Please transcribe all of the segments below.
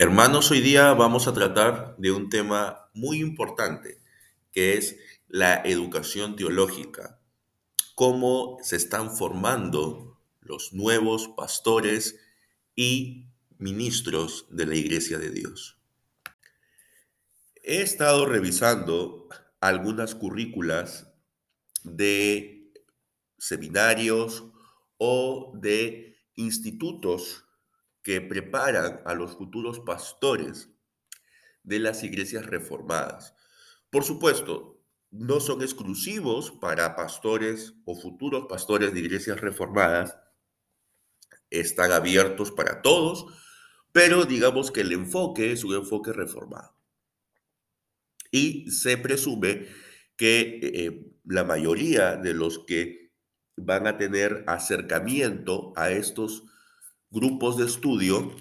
Hermanos, hoy día vamos a tratar de un tema muy importante, que es la educación teológica, cómo se están formando los nuevos pastores y ministros de la Iglesia de Dios. He estado revisando algunas currículas de seminarios o de institutos que preparan a los futuros pastores de las iglesias reformadas. Por supuesto, no son exclusivos para pastores o futuros pastores de iglesias reformadas, están abiertos para todos, pero digamos que el enfoque es un enfoque reformado. Y se presume que eh, la mayoría de los que van a tener acercamiento a estos grupos de estudio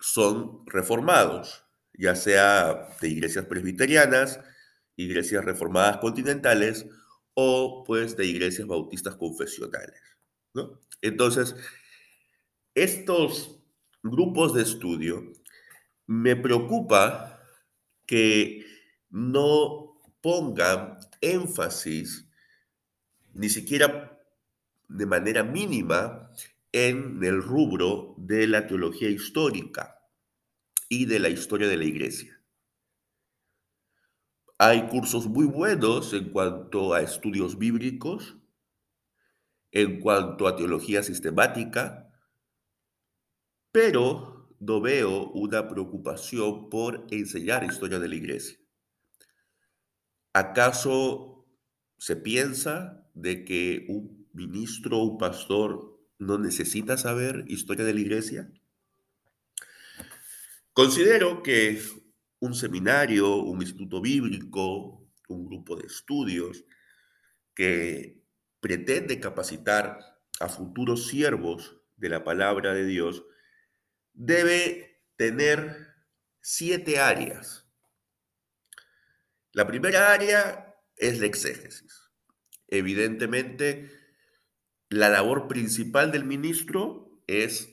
son reformados, ya sea de iglesias presbiterianas, iglesias reformadas continentales o pues de iglesias bautistas confesionales. Entonces, estos grupos de estudio me preocupa que no pongan énfasis, ni siquiera de manera mínima, en el rubro de la teología histórica y de la historia de la iglesia. Hay cursos muy buenos en cuanto a estudios bíblicos, en cuanto a teología sistemática, pero no veo una preocupación por enseñar historia de la iglesia. ¿Acaso se piensa de que un ministro, un pastor, no necesita saber historia de la iglesia? Considero que un seminario, un instituto bíblico, un grupo de estudios que pretende capacitar a futuros siervos de la palabra de Dios debe tener siete áreas. La primera área es la exégesis. Evidentemente, la labor principal del ministro es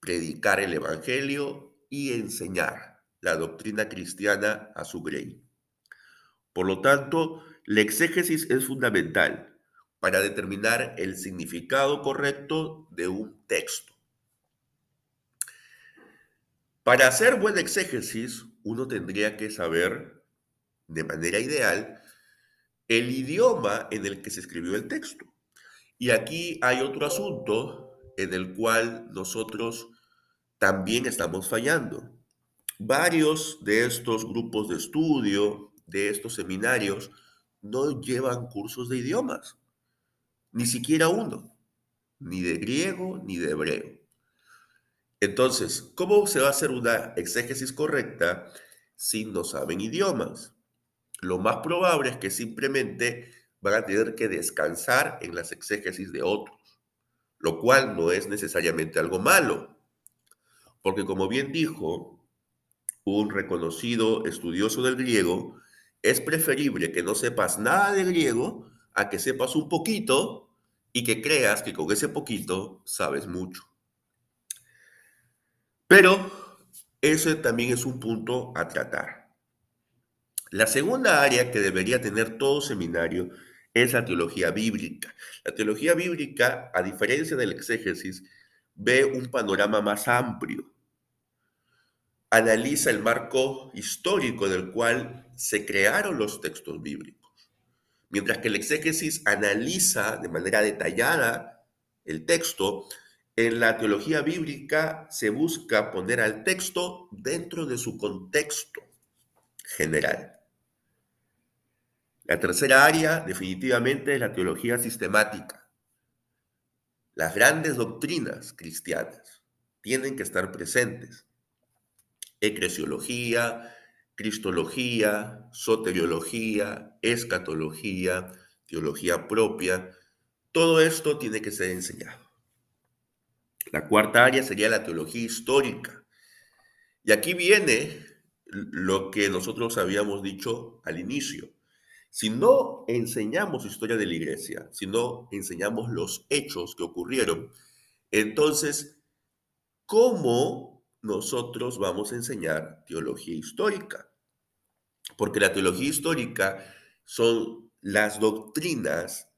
predicar el Evangelio y enseñar la doctrina cristiana a su grey. Por lo tanto, la exégesis es fundamental para determinar el significado correcto de un texto. Para hacer buena exégesis, uno tendría que saber, de manera ideal, el idioma en el que se escribió el texto. Y aquí hay otro asunto en el cual nosotros también estamos fallando. Varios de estos grupos de estudio, de estos seminarios, no llevan cursos de idiomas, ni siquiera uno, ni de griego ni de hebreo. Entonces, ¿cómo se va a hacer una exégesis correcta si no saben idiomas? Lo más probable es que simplemente van a tener que descansar en las exégesis de otros, lo cual no es necesariamente algo malo, porque como bien dijo un reconocido estudioso del griego, es preferible que no sepas nada de griego a que sepas un poquito y que creas que con ese poquito sabes mucho. Pero ese también es un punto a tratar. La segunda área que debería tener todo seminario es la teología bíblica. La teología bíblica, a diferencia del exégesis, ve un panorama más amplio. Analiza el marco histórico en el cual se crearon los textos bíblicos. Mientras que el exégesis analiza de manera detallada el texto, en la teología bíblica se busca poner al texto dentro de su contexto general. La tercera área definitivamente es la teología sistemática. Las grandes doctrinas cristianas tienen que estar presentes. Eclesiología, cristología, soteriología, escatología, teología propia, todo esto tiene que ser enseñado. La cuarta área sería la teología histórica. Y aquí viene lo que nosotros habíamos dicho al inicio. Si no enseñamos historia de la iglesia, si no enseñamos los hechos que ocurrieron, entonces, ¿cómo nosotros vamos a enseñar teología histórica, porque la teología histórica son las doctrinas,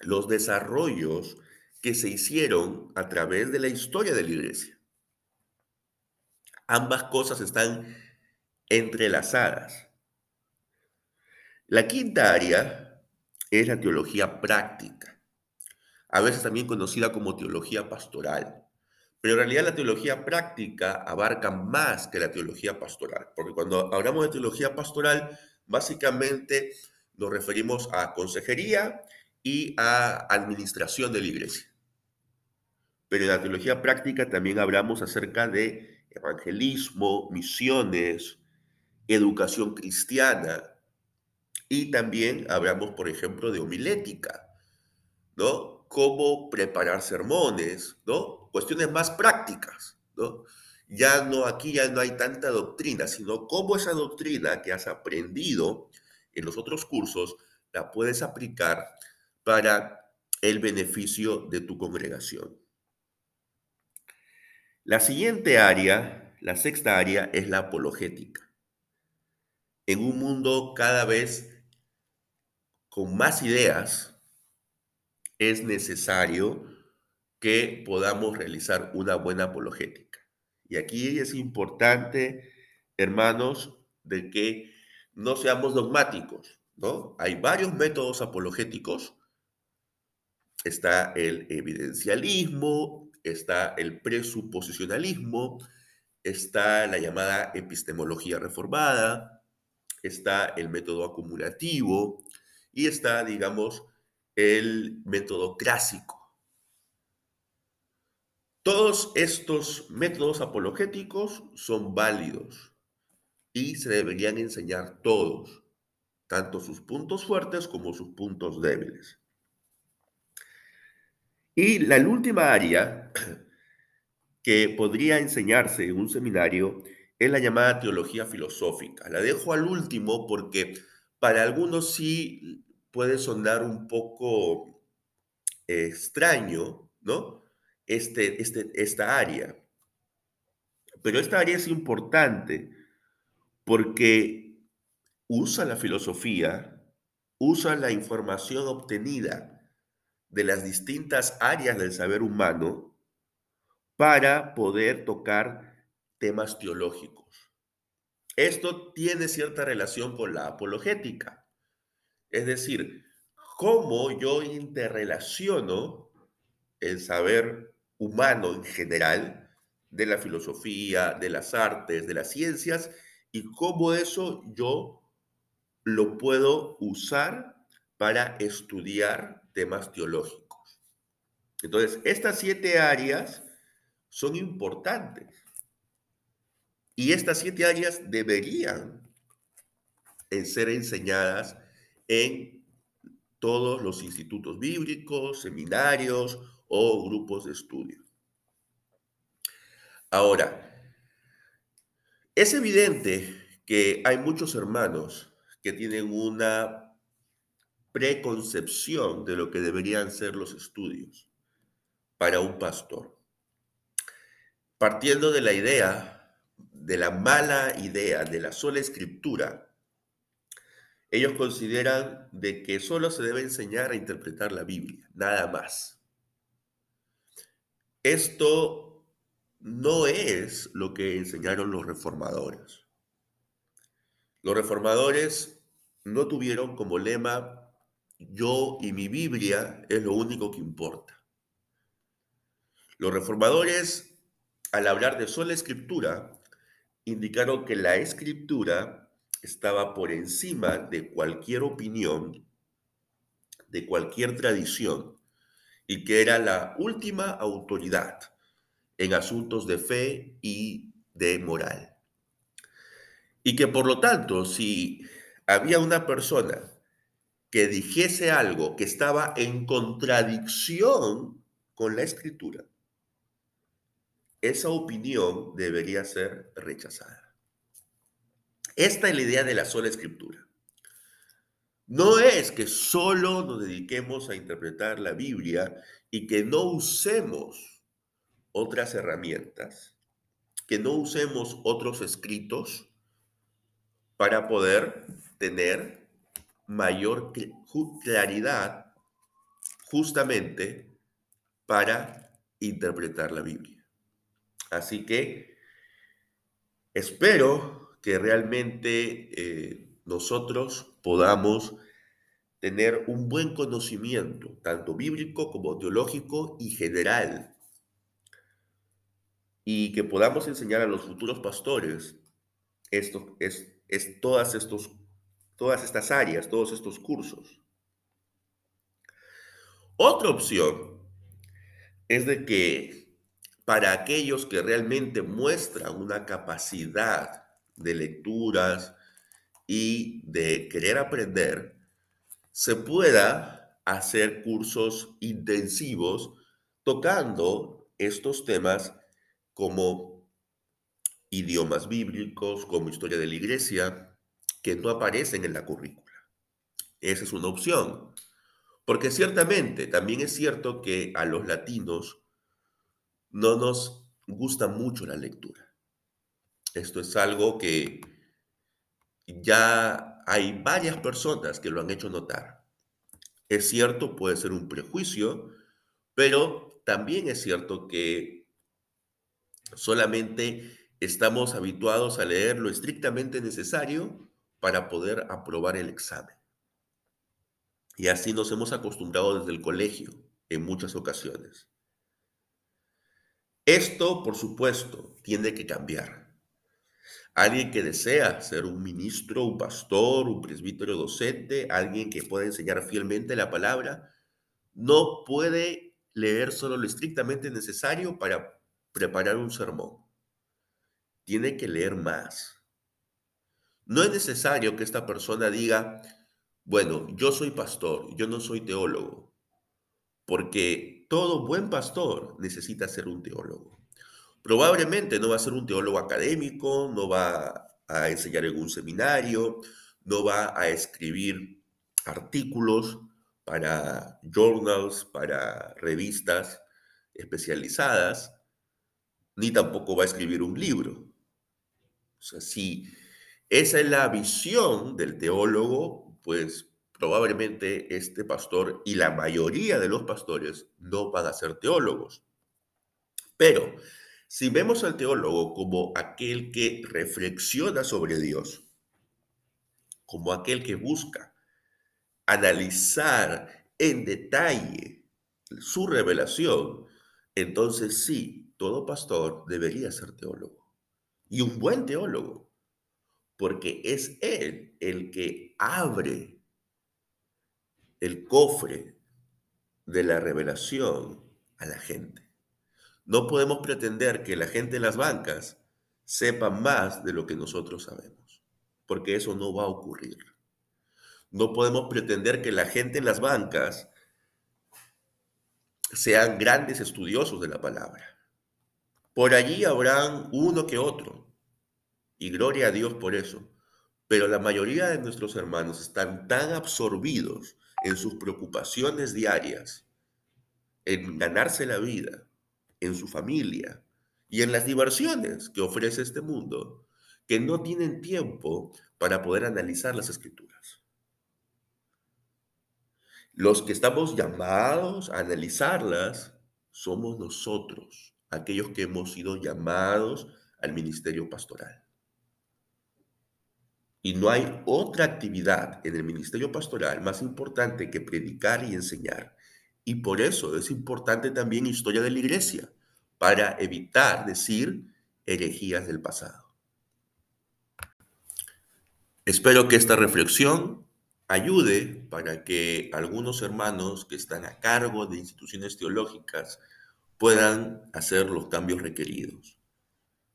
los desarrollos que se hicieron a través de la historia de la iglesia. Ambas cosas están entrelazadas. La quinta área es la teología práctica, a veces también conocida como teología pastoral. Pero en realidad la teología práctica abarca más que la teología pastoral, porque cuando hablamos de teología pastoral, básicamente nos referimos a consejería y a administración de la iglesia. Pero en la teología práctica también hablamos acerca de evangelismo, misiones, educación cristiana y también hablamos, por ejemplo, de homilética, ¿no? Cómo preparar sermones, ¿no? Cuestiones más prácticas, ¿no? Ya no, aquí ya no hay tanta doctrina, sino cómo esa doctrina que has aprendido en los otros cursos la puedes aplicar para el beneficio de tu congregación. La siguiente área, la sexta área, es la apologética. En un mundo cada vez con más ideas, es necesario que podamos realizar una buena apologética. Y aquí es importante, hermanos, de que no seamos dogmáticos, ¿no? Hay varios métodos apologéticos. Está el evidencialismo, está el presuposicionalismo, está la llamada epistemología reformada, está el método acumulativo y está, digamos, el método clásico. Todos estos métodos apologéticos son válidos y se deberían enseñar todos, tanto sus puntos fuertes como sus puntos débiles. Y la última área que podría enseñarse en un seminario es la llamada teología filosófica. La dejo al último porque para algunos sí puede sonar un poco extraño, ¿no? Este, este, esta área. Pero esta área es importante porque usa la filosofía, usa la información obtenida de las distintas áreas del saber humano para poder tocar temas teológicos. Esto tiene cierta relación con la apologética, es decir, cómo yo interrelaciono el saber humano en general de la filosofía, de las artes, de las ciencias, y cómo eso yo lo puedo usar para estudiar temas teológicos. Entonces, estas siete áreas son importantes. Y estas siete áreas deberían ser enseñadas en todos los institutos bíblicos, seminarios o grupos de estudio. Ahora, es evidente que hay muchos hermanos que tienen una preconcepción de lo que deberían ser los estudios para un pastor. Partiendo de la idea, de la mala idea de la sola escritura, ellos consideran de que solo se debe enseñar a interpretar la Biblia, nada más. Esto no es lo que enseñaron los reformadores. Los reformadores no tuvieron como lema yo y mi Biblia es lo único que importa. Los reformadores, al hablar de sola escritura, indicaron que la escritura estaba por encima de cualquier opinión, de cualquier tradición, y que era la última autoridad en asuntos de fe y de moral. Y que por lo tanto, si había una persona que dijese algo que estaba en contradicción con la escritura, esa opinión debería ser rechazada. Esta es la idea de la sola escritura. No es que solo nos dediquemos a interpretar la Biblia y que no usemos otras herramientas, que no usemos otros escritos para poder tener mayor claridad justamente para interpretar la Biblia. Así que espero que realmente eh, nosotros podamos tener un buen conocimiento, tanto bíblico como teológico y general, y que podamos enseñar a los futuros pastores esto, es, es todas, estos, todas estas áreas, todos estos cursos. Otra opción es de que para aquellos que realmente muestran una capacidad de lecturas y de querer aprender, se pueda hacer cursos intensivos tocando estos temas como idiomas bíblicos, como historia de la iglesia, que no aparecen en la currícula. Esa es una opción. Porque ciertamente también es cierto que a los latinos no nos gusta mucho la lectura. Esto es algo que ya hay varias personas que lo han hecho notar. Es cierto, puede ser un prejuicio, pero también es cierto que Solamente estamos habituados a leer lo estrictamente necesario para poder aprobar el examen. Y así nos hemos acostumbrado desde el colegio en muchas ocasiones. Esto, por supuesto, tiene que cambiar. Alguien que desea ser un ministro, un pastor, un presbítero docente, alguien que pueda enseñar fielmente la palabra, no puede leer solo lo estrictamente necesario para preparar un sermón. Tiene que leer más. No es necesario que esta persona diga, bueno, yo soy pastor, yo no soy teólogo, porque todo buen pastor necesita ser un teólogo. Probablemente no va a ser un teólogo académico, no va a enseñar en un seminario, no va a escribir artículos para journals, para revistas especializadas, ni tampoco va a escribir un libro. O sea, si esa es la visión del teólogo, pues probablemente este pastor y la mayoría de los pastores no van a ser teólogos. Pero si vemos al teólogo como aquel que reflexiona sobre Dios, como aquel que busca analizar en detalle su revelación, entonces sí, todo pastor debería ser teólogo. Y un buen teólogo, porque es él el que abre el cofre de la revelación a la gente. No podemos pretender que la gente en las bancas sepa más de lo que nosotros sabemos, porque eso no va a ocurrir. No podemos pretender que la gente en las bancas sean grandes estudiosos de la palabra. Por allí habrán uno que otro, y gloria a Dios por eso. Pero la mayoría de nuestros hermanos están tan absorbidos en sus preocupaciones diarias, en ganarse la vida, en su familia y en las diversiones que ofrece este mundo, que no tienen tiempo para poder analizar las escrituras. Los que estamos llamados a analizarlas somos nosotros, aquellos que hemos sido llamados al ministerio pastoral. Y no hay otra actividad en el ministerio pastoral más importante que predicar y enseñar. Y por eso es importante también historia de la iglesia, para evitar decir herejías del pasado. Espero que esta reflexión ayude para que algunos hermanos que están a cargo de instituciones teológicas puedan hacer los cambios requeridos.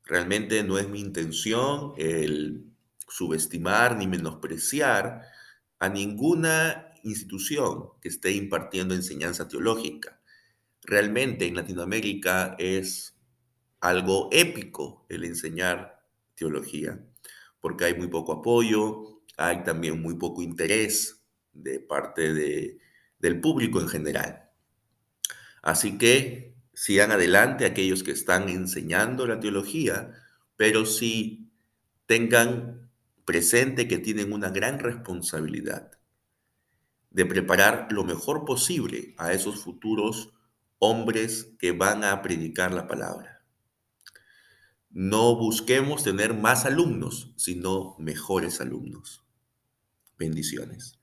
Realmente no es mi intención el subestimar ni menospreciar a ninguna institución que esté impartiendo enseñanza teológica. Realmente en Latinoamérica es algo épico el enseñar teología, porque hay muy poco apoyo, hay también muy poco interés de parte de, del público en general. Así que sigan adelante aquellos que están enseñando la teología, pero sí tengan presente que tienen una gran responsabilidad de preparar lo mejor posible a esos futuros hombres que van a predicar la palabra. No busquemos tener más alumnos, sino mejores alumnos. Bendiciones.